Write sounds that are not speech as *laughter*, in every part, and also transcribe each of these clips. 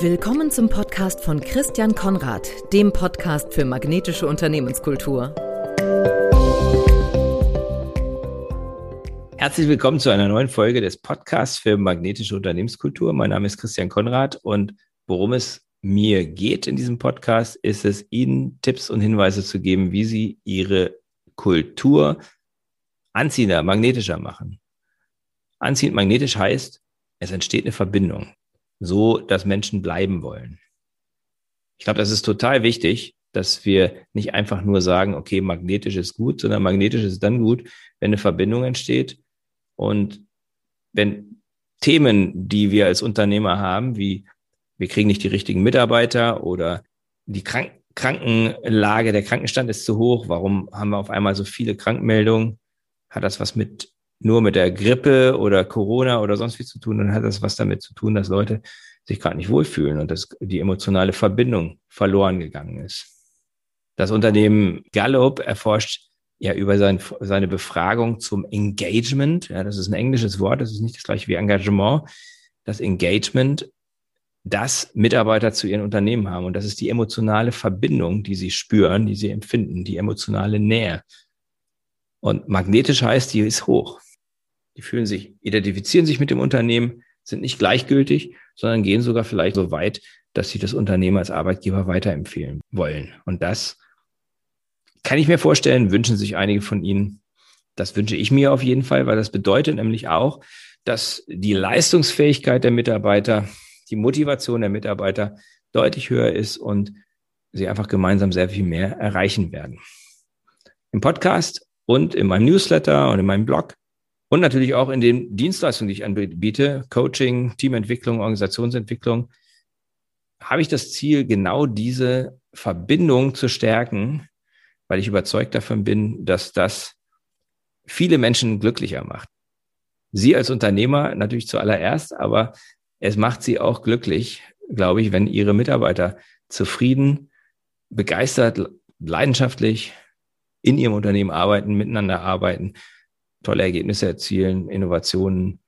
Willkommen zum Podcast von Christian Konrad, dem Podcast für magnetische Unternehmenskultur. Herzlich willkommen zu einer neuen Folge des Podcasts für magnetische Unternehmenskultur. Mein Name ist Christian Konrad und worum es mir geht in diesem Podcast, ist es, Ihnen Tipps und Hinweise zu geben, wie Sie Ihre Kultur anziehender, magnetischer machen. Anziehend magnetisch heißt, es entsteht eine Verbindung, so dass Menschen bleiben wollen. Ich glaube, das ist total wichtig, dass wir nicht einfach nur sagen, okay, magnetisch ist gut, sondern magnetisch ist dann gut, wenn eine Verbindung entsteht und wenn Themen, die wir als Unternehmer haben, wie wir kriegen nicht die richtigen Mitarbeiter oder die Krank Krankenlage, der Krankenstand ist zu hoch, warum haben wir auf einmal so viele Krankmeldungen? Hat das was mit nur mit der Grippe oder Corona oder sonst wie zu tun, dann hat das was damit zu tun, dass Leute sich gerade nicht wohlfühlen und dass die emotionale Verbindung verloren gegangen ist. Das Unternehmen Gallup erforscht ja über sein, seine Befragung zum Engagement. Ja, das ist ein englisches Wort, das ist nicht das gleiche wie Engagement. Das Engagement, das Mitarbeiter zu ihren Unternehmen haben. Und das ist die emotionale Verbindung, die sie spüren, die sie empfinden, die emotionale Nähe. Und magnetisch heißt, die ist hoch. Die fühlen sich, identifizieren sich mit dem Unternehmen, sind nicht gleichgültig, sondern gehen sogar vielleicht so weit, dass sie das Unternehmen als Arbeitgeber weiterempfehlen wollen. Und das kann ich mir vorstellen, wünschen sich einige von Ihnen. Das wünsche ich mir auf jeden Fall, weil das bedeutet nämlich auch, dass die Leistungsfähigkeit der Mitarbeiter, die Motivation der Mitarbeiter deutlich höher ist und sie einfach gemeinsam sehr viel mehr erreichen werden. Im Podcast und in meinem Newsletter und in meinem Blog und natürlich auch in den Dienstleistungen, die ich anbiete, Coaching, Teamentwicklung, Organisationsentwicklung, habe ich das Ziel, genau diese Verbindung zu stärken, weil ich überzeugt davon bin, dass das viele Menschen glücklicher macht. Sie als Unternehmer natürlich zuallererst, aber es macht sie auch glücklich, glaube ich, wenn ihre Mitarbeiter zufrieden, begeistert, leidenschaftlich in ihrem Unternehmen arbeiten, miteinander arbeiten tolle Ergebnisse erzielen, Innovationen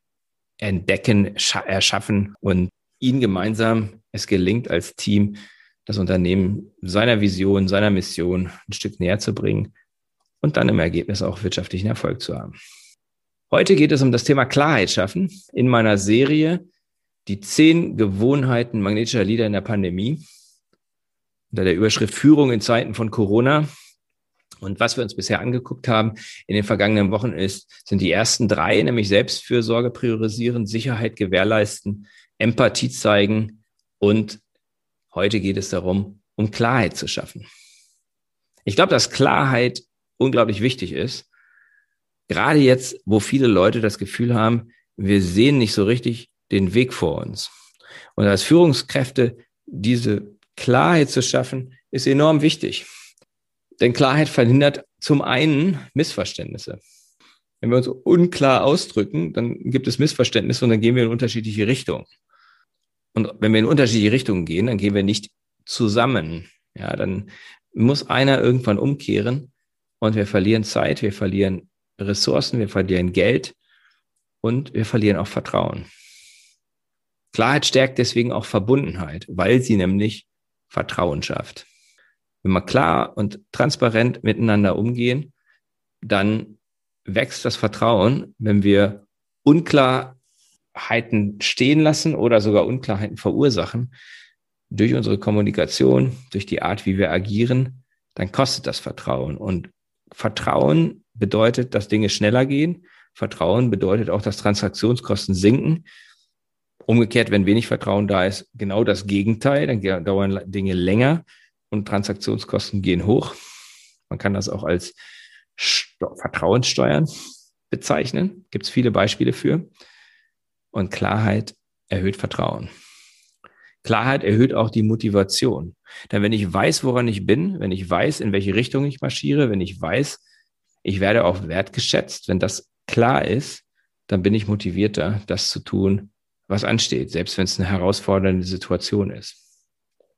entdecken, erschaffen und ihnen gemeinsam es gelingt als Team, das Unternehmen seiner Vision, seiner Mission ein Stück näher zu bringen und dann im Ergebnis auch wirtschaftlichen Erfolg zu haben. Heute geht es um das Thema Klarheit schaffen. In meiner Serie Die zehn Gewohnheiten magnetischer Leader in der Pandemie. Unter der Überschrift Führung in Zeiten von Corona und was wir uns bisher angeguckt haben in den vergangenen Wochen ist, sind die ersten drei, nämlich Selbstfürsorge priorisieren, Sicherheit gewährleisten, Empathie zeigen und heute geht es darum, um Klarheit zu schaffen. Ich glaube, dass Klarheit unglaublich wichtig ist. Gerade jetzt, wo viele Leute das Gefühl haben, wir sehen nicht so richtig den Weg vor uns. Und als Führungskräfte diese Klarheit zu schaffen, ist enorm wichtig. Denn Klarheit verhindert zum einen Missverständnisse. Wenn wir uns unklar ausdrücken, dann gibt es Missverständnisse und dann gehen wir in unterschiedliche Richtungen. Und wenn wir in unterschiedliche Richtungen gehen, dann gehen wir nicht zusammen. Ja, dann muss einer irgendwann umkehren und wir verlieren Zeit, wir verlieren Ressourcen, wir verlieren Geld und wir verlieren auch Vertrauen. Klarheit stärkt deswegen auch Verbundenheit, weil sie nämlich Vertrauen schafft. Wenn wir klar und transparent miteinander umgehen, dann wächst das Vertrauen, wenn wir Unklarheiten stehen lassen oder sogar Unklarheiten verursachen durch unsere Kommunikation, durch die Art, wie wir agieren, dann kostet das Vertrauen. Und Vertrauen bedeutet, dass Dinge schneller gehen. Vertrauen bedeutet auch, dass Transaktionskosten sinken. Umgekehrt, wenn wenig Vertrauen da ist, genau das Gegenteil, dann dauern Dinge länger und Transaktionskosten gehen hoch. Man kann das auch als Vertrauenssteuern bezeichnen. Gibt es viele Beispiele für. Und Klarheit erhöht Vertrauen. Klarheit erhöht auch die Motivation. Denn wenn ich weiß, woran ich bin, wenn ich weiß, in welche Richtung ich marschiere, wenn ich weiß, ich werde auch wertgeschätzt, wenn das klar ist, dann bin ich motivierter, das zu tun, was ansteht, selbst wenn es eine herausfordernde Situation ist.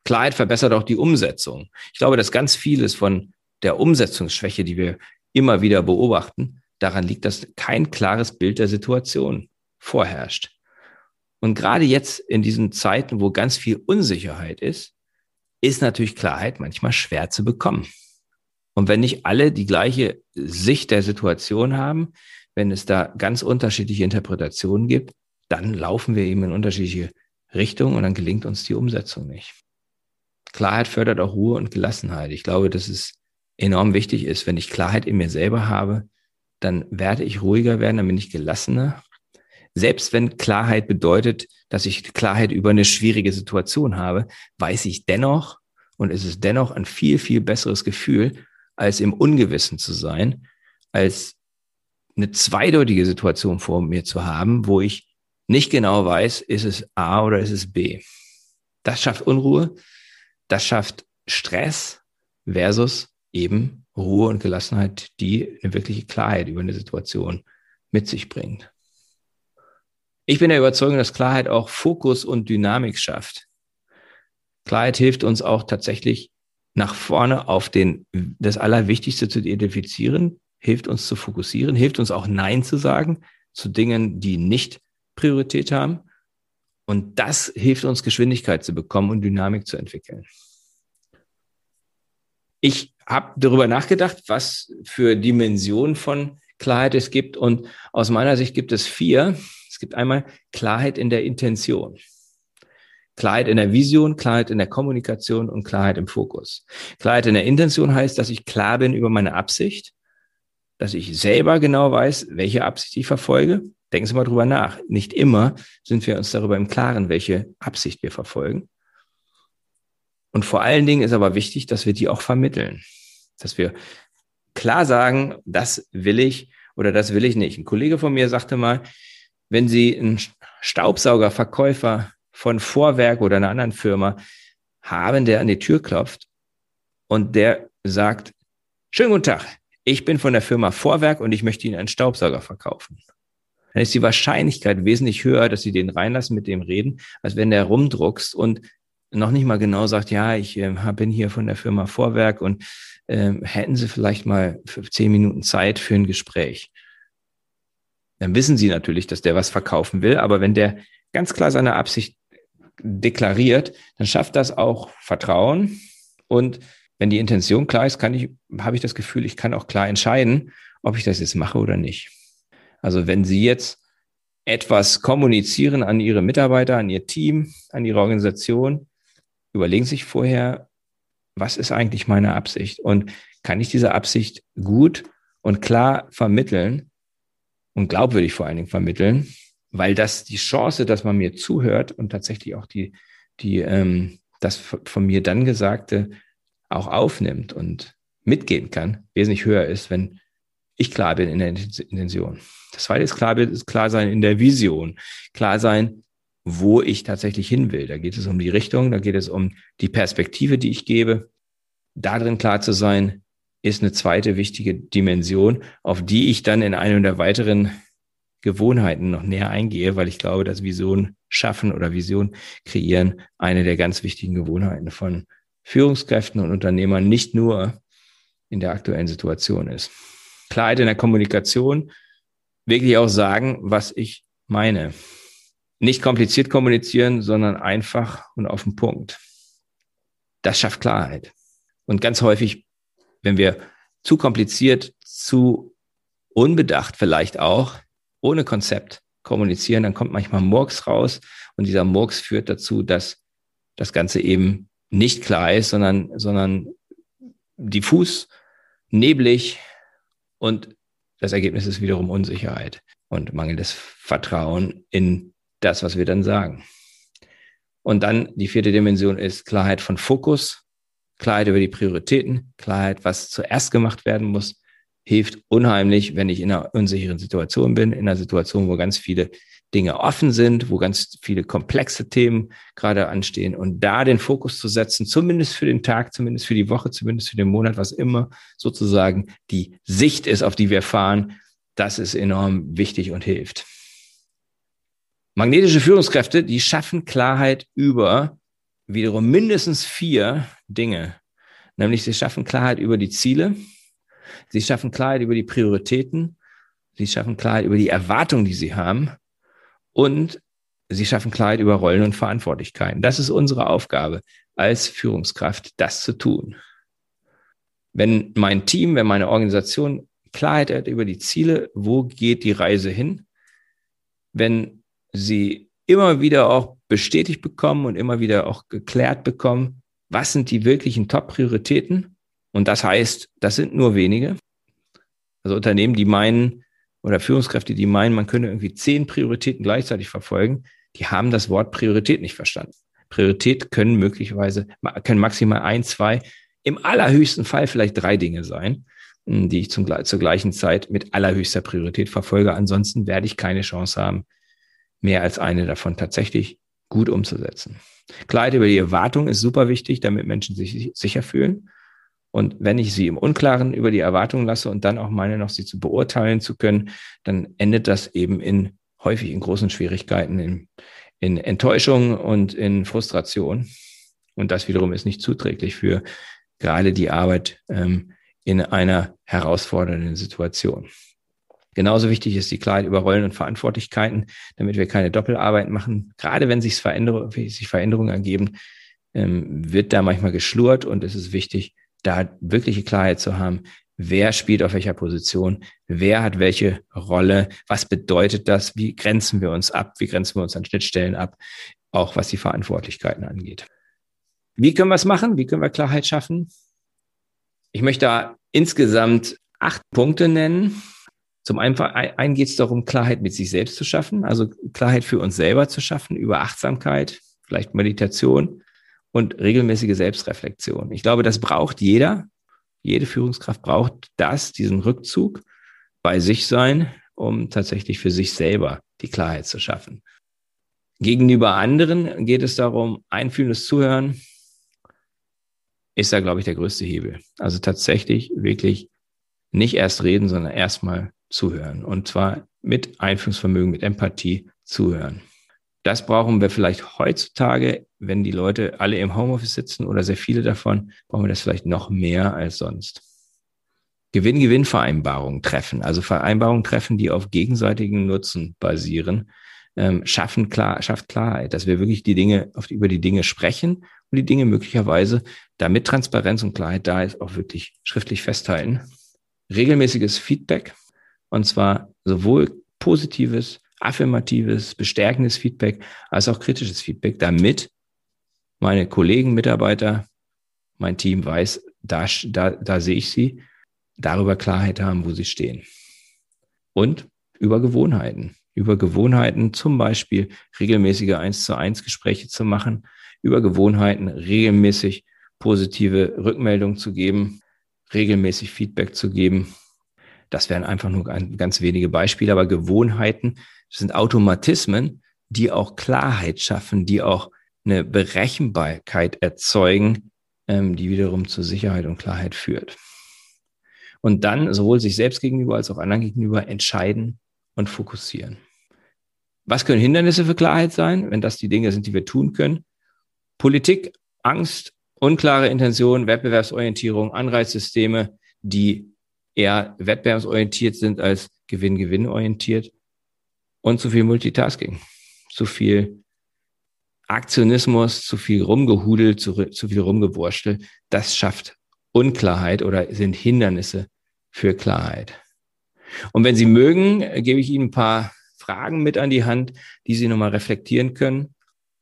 Klarheit verbessert auch die Umsetzung. Ich glaube, dass ganz vieles von der Umsetzungsschwäche, die wir immer wieder beobachten, daran liegt, dass kein klares Bild der Situation vorherrscht. Und gerade jetzt in diesen Zeiten, wo ganz viel Unsicherheit ist, ist natürlich Klarheit manchmal schwer zu bekommen. Und wenn nicht alle die gleiche Sicht der Situation haben, wenn es da ganz unterschiedliche Interpretationen gibt, dann laufen wir eben in unterschiedliche Richtungen und dann gelingt uns die Umsetzung nicht. Klarheit fördert auch Ruhe und Gelassenheit. Ich glaube, dass es enorm wichtig ist, wenn ich Klarheit in mir selber habe, dann werde ich ruhiger werden, dann bin ich gelassener. Selbst wenn Klarheit bedeutet, dass ich Klarheit über eine schwierige Situation habe, weiß ich dennoch und es ist dennoch ein viel, viel besseres Gefühl, als im Ungewissen zu sein, als eine zweideutige Situation vor mir zu haben, wo ich nicht genau weiß, ist es A oder ist es B. Das schafft Unruhe, das schafft Stress versus eben Ruhe und Gelassenheit, die eine wirkliche Klarheit über eine Situation mit sich bringt. Ich bin der Überzeugung, dass Klarheit auch Fokus und Dynamik schafft. Klarheit hilft uns auch tatsächlich nach vorne auf den, das Allerwichtigste zu identifizieren, hilft uns zu fokussieren, hilft uns auch Nein zu sagen zu Dingen, die nicht Priorität haben. Und das hilft uns, Geschwindigkeit zu bekommen und Dynamik zu entwickeln. Ich habe darüber nachgedacht, was für Dimensionen von Klarheit es gibt. Und aus meiner Sicht gibt es vier. Es gibt einmal Klarheit in der Intention. Klarheit in der Vision, Klarheit in der Kommunikation und Klarheit im Fokus. Klarheit in der Intention heißt, dass ich klar bin über meine Absicht, dass ich selber genau weiß, welche Absicht ich verfolge. Denken Sie mal drüber nach. Nicht immer sind wir uns darüber im Klaren, welche Absicht wir verfolgen. Und vor allen Dingen ist aber wichtig, dass wir die auch vermitteln. Dass wir klar sagen, das will ich oder das will ich nicht. Ein Kollege von mir sagte mal, wenn Sie einen Staubsaugerverkäufer von Vorwerk oder einer anderen Firma haben, der an die Tür klopft und der sagt, schönen guten Tag, ich bin von der Firma Vorwerk und ich möchte Ihnen einen Staubsauger verkaufen. Dann ist die Wahrscheinlichkeit wesentlich höher, dass Sie den reinlassen, mit dem reden, als wenn der rumdruckst und noch nicht mal genau sagt, ja, ich äh, bin hier von der Firma Vorwerk und äh, hätten Sie vielleicht mal zehn Minuten Zeit für ein Gespräch. Dann wissen Sie natürlich, dass der was verkaufen will, aber wenn der ganz klar seine Absicht deklariert, dann schafft das auch Vertrauen. Und wenn die Intention klar ist, kann ich, habe ich das Gefühl, ich kann auch klar entscheiden, ob ich das jetzt mache oder nicht. Also wenn Sie jetzt etwas kommunizieren an Ihre Mitarbeiter, an Ihr Team, an Ihre Organisation, überlegen Sie sich vorher, was ist eigentlich meine Absicht? Und kann ich diese Absicht gut und klar vermitteln und glaubwürdig vor allen Dingen vermitteln? weil das die Chance, dass man mir zuhört und tatsächlich auch die, die, ähm, das von mir dann Gesagte auch aufnimmt und mitgehen kann, wesentlich höher ist, wenn ich klar bin in der Intention. Das zweite ist klar, ist klar sein in der Vision. Klar sein, wo ich tatsächlich hin will. Da geht es um die Richtung, da geht es um die Perspektive, die ich gebe. Darin klar zu sein, ist eine zweite wichtige Dimension, auf die ich dann in einem der weiteren Gewohnheiten noch näher eingehe, weil ich glaube, dass Vision schaffen oder Vision kreieren eine der ganz wichtigen Gewohnheiten von Führungskräften und Unternehmern nicht nur in der aktuellen Situation ist. Klarheit in der Kommunikation, wirklich auch sagen, was ich meine. Nicht kompliziert kommunizieren, sondern einfach und auf den Punkt. Das schafft Klarheit. Und ganz häufig, wenn wir zu kompliziert, zu unbedacht vielleicht auch ohne Konzept kommunizieren, dann kommt manchmal Murks raus und dieser Murks führt dazu, dass das Ganze eben nicht klar ist, sondern, sondern diffus, neblig und das Ergebnis ist wiederum Unsicherheit und mangelndes Vertrauen in das, was wir dann sagen. Und dann die vierte Dimension ist Klarheit von Fokus, Klarheit über die Prioritäten, Klarheit, was zuerst gemacht werden muss hilft unheimlich, wenn ich in einer unsicheren Situation bin, in einer Situation, wo ganz viele Dinge offen sind, wo ganz viele komplexe Themen gerade anstehen und da den Fokus zu setzen, zumindest für den Tag, zumindest für die Woche, zumindest für den Monat, was immer sozusagen die Sicht ist, auf die wir fahren, das ist enorm wichtig und hilft. Magnetische Führungskräfte, die schaffen Klarheit über wiederum mindestens vier Dinge. Nämlich sie schaffen Klarheit über die Ziele, Sie schaffen Klarheit über die Prioritäten. Sie schaffen Klarheit über die Erwartungen, die sie haben. Und sie schaffen Klarheit über Rollen und Verantwortlichkeiten. Das ist unsere Aufgabe als Führungskraft, das zu tun. Wenn mein Team, wenn meine Organisation Klarheit hat über die Ziele, wo geht die Reise hin, wenn sie immer wieder auch bestätigt bekommen und immer wieder auch geklärt bekommen, was sind die wirklichen Top-Prioritäten. Und das heißt, das sind nur wenige. Also Unternehmen, die meinen, oder Führungskräfte, die meinen, man könne irgendwie zehn Prioritäten gleichzeitig verfolgen, die haben das Wort Priorität nicht verstanden. Priorität können möglicherweise, können maximal ein, zwei, im allerhöchsten Fall vielleicht drei Dinge sein, die ich zum, zur gleichen Zeit mit allerhöchster Priorität verfolge. Ansonsten werde ich keine Chance haben, mehr als eine davon tatsächlich gut umzusetzen. Klarheit über die Erwartung ist super wichtig, damit Menschen sich sicher fühlen. Und wenn ich sie im Unklaren über die Erwartungen lasse und dann auch meine, noch sie zu beurteilen zu können, dann endet das eben in häufig in großen Schwierigkeiten, in, in Enttäuschung und in Frustration. Und das wiederum ist nicht zuträglich für gerade die Arbeit ähm, in einer herausfordernden Situation. Genauso wichtig ist die Klarheit über Rollen und Verantwortlichkeiten, damit wir keine Doppelarbeit machen. Gerade wenn sich Veränderungen, ergeben, ähm, wird da manchmal geschlurrt und es ist wichtig, da wirkliche Klarheit zu haben, wer spielt auf welcher Position, wer hat welche Rolle, was bedeutet das, wie grenzen wir uns ab, wie grenzen wir uns an Schnittstellen ab, auch was die Verantwortlichkeiten angeht. Wie können wir es machen? Wie können wir Klarheit schaffen? Ich möchte da insgesamt acht Punkte nennen. Zum einen geht es darum, Klarheit mit sich selbst zu schaffen, also Klarheit für uns selber zu schaffen über Achtsamkeit, vielleicht Meditation, und regelmäßige Selbstreflexion. Ich glaube, das braucht jeder. Jede Führungskraft braucht das, diesen Rückzug bei sich sein, um tatsächlich für sich selber die Klarheit zu schaffen. Gegenüber anderen geht es darum, einfühlendes Zuhören ist da, glaube ich, der größte Hebel. Also tatsächlich wirklich nicht erst reden, sondern erstmal zuhören. Und zwar mit Einfühlungsvermögen, mit Empathie zuhören. Das brauchen wir vielleicht heutzutage, wenn die Leute alle im Homeoffice sitzen oder sehr viele davon, brauchen wir das vielleicht noch mehr als sonst. Gewinn-Gewinn-Vereinbarungen treffen, also Vereinbarungen treffen, die auf gegenseitigen Nutzen basieren, ähm, schaffen klar, schafft Klarheit, dass wir wirklich die Dinge, auf, über die Dinge sprechen und die Dinge möglicherweise, damit Transparenz und Klarheit da ist, auch wirklich schriftlich festhalten. Regelmäßiges Feedback, und zwar sowohl positives affirmatives, bestärkendes Feedback als auch kritisches Feedback, damit meine Kollegen, Mitarbeiter, mein Team weiß, da, da, da sehe ich sie, darüber Klarheit haben, wo sie stehen. Und über Gewohnheiten. Über Gewohnheiten, zum Beispiel regelmäßige eins zu eins Gespräche zu machen, über Gewohnheiten regelmäßig positive Rückmeldungen zu geben, regelmäßig Feedback zu geben. Das wären einfach nur ganz wenige Beispiele, aber Gewohnheiten das sind Automatismen, die auch Klarheit schaffen, die auch eine Berechenbarkeit erzeugen, ähm, die wiederum zur Sicherheit und Klarheit führt. Und dann sowohl sich selbst gegenüber als auch anderen gegenüber entscheiden und fokussieren. Was können Hindernisse für Klarheit sein, wenn das die Dinge sind, die wir tun können? Politik, Angst, unklare Intentionen, Wettbewerbsorientierung, Anreizsysteme, die eher wettbewerbsorientiert sind als Gewinn-Gewinn orientiert und zu viel Multitasking, zu viel Aktionismus, zu viel rumgehudelt, zu, zu viel rumgewurstel. Das schafft Unklarheit oder sind Hindernisse für Klarheit. Und wenn Sie mögen, gebe ich Ihnen ein paar Fragen mit an die Hand, die Sie nochmal reflektieren können.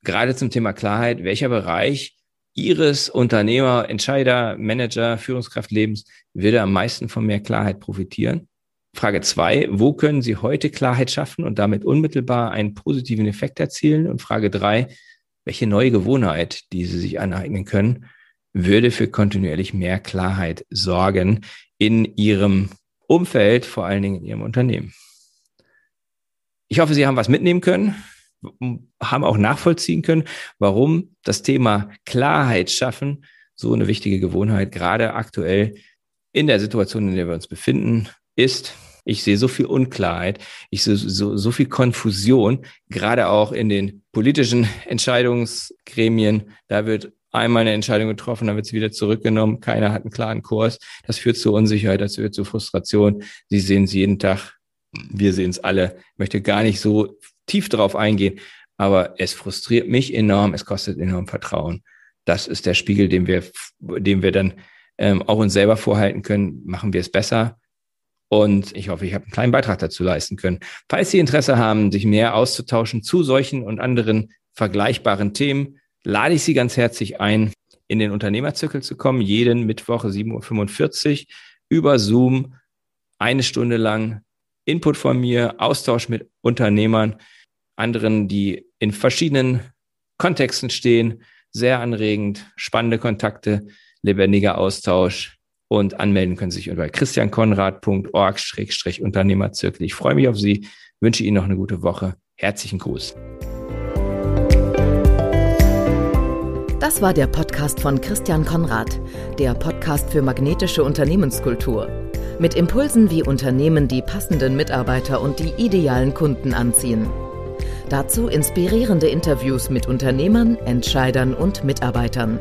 Gerade zum Thema Klarheit, welcher Bereich Ihres Unternehmer, Entscheider, Manager, Führungskraftlebens würde am meisten von mehr Klarheit profitieren? Frage zwei, wo können Sie heute Klarheit schaffen und damit unmittelbar einen positiven Effekt erzielen? Und Frage drei, welche neue Gewohnheit, die Sie sich aneignen können, würde für kontinuierlich mehr Klarheit sorgen in Ihrem Umfeld, vor allen Dingen in Ihrem Unternehmen? Ich hoffe, Sie haben was mitnehmen können, haben auch nachvollziehen können, warum das Thema Klarheit schaffen so eine wichtige Gewohnheit gerade aktuell in der Situation, in der wir uns befinden, ist, ich sehe so viel Unklarheit, ich sehe so, so viel Konfusion, gerade auch in den politischen *laughs* Entscheidungsgremien. Da wird einmal eine Entscheidung getroffen, dann wird sie wieder zurückgenommen. Keiner hat einen klaren Kurs. Das führt zu Unsicherheit, das führt zu Frustration. Sie sehen es jeden Tag. Wir sehen es alle. Ich möchte gar nicht so tief darauf eingehen. aber es frustriert mich enorm, es kostet enorm Vertrauen. Das ist der Spiegel, den wir, den wir dann ähm, auch uns selber vorhalten können. Machen wir es besser? Und ich hoffe, ich habe einen kleinen Beitrag dazu leisten können. Falls Sie Interesse haben, sich mehr auszutauschen zu solchen und anderen vergleichbaren Themen, lade ich Sie ganz herzlich ein, in den Unternehmerzirkel zu kommen, jeden Mittwoch 7.45 Uhr über Zoom, eine Stunde lang Input von mir, Austausch mit Unternehmern, anderen, die in verschiedenen Kontexten stehen. Sehr anregend, spannende Kontakte, lebendiger Austausch und anmelden können Sie sich unter christiankonrad.org-unternehmerzirkel. Ich freue mich auf Sie, wünsche Ihnen noch eine gute Woche. Herzlichen Gruß. Das war der Podcast von Christian Konrad, der Podcast für magnetische Unternehmenskultur. Mit Impulsen, wie Unternehmen die passenden Mitarbeiter und die idealen Kunden anziehen. Dazu inspirierende Interviews mit Unternehmern, Entscheidern und Mitarbeitern.